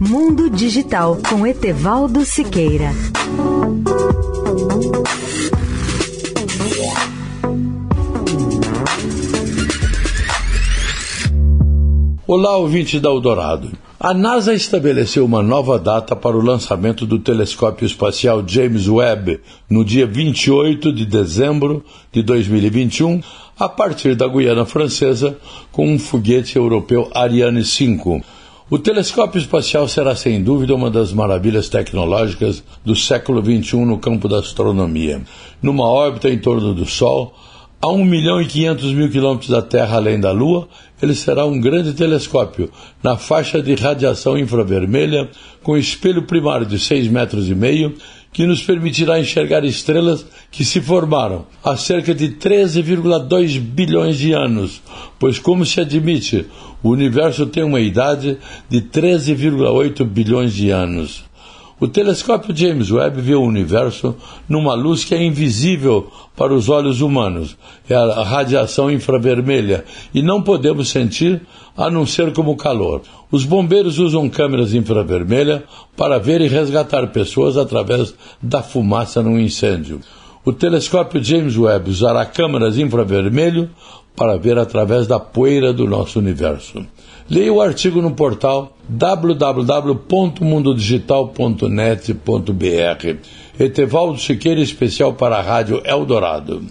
Mundo Digital com Etevaldo Siqueira. Olá, ouvinte da Eldorado. A NASA estabeleceu uma nova data para o lançamento do telescópio espacial James Webb no dia 28 de dezembro de 2021, a partir da Guiana Francesa, com um foguete europeu Ariane 5. O telescópio espacial será sem dúvida uma das maravilhas tecnológicas do século XXI no campo da astronomia. Numa órbita em torno do Sol, a 1 milhão e 500 mil quilômetros da Terra além da Lua, ele será um grande telescópio na faixa de radiação infravermelha com espelho primário de 6 metros e meio que nos permitirá enxergar estrelas que se formaram há cerca de 13,2 bilhões de anos, pois, como se admite, o universo tem uma idade de 13,8 bilhões de anos. O telescópio James Webb vê o universo numa luz que é invisível para os olhos humanos, é a radiação infravermelha, e não podemos sentir a não ser como calor. Os bombeiros usam câmeras infravermelha para ver e resgatar pessoas através da fumaça num incêndio. O telescópio James Webb usará câmeras infravermelho para ver através da poeira do nosso universo. Leia o artigo no portal www.mundodigital.net.br. Etevaldo Siqueira, especial para a Rádio Eldorado.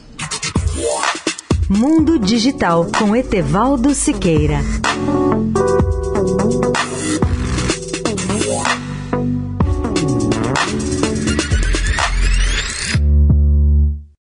Mundo Digital com Etevaldo Siqueira.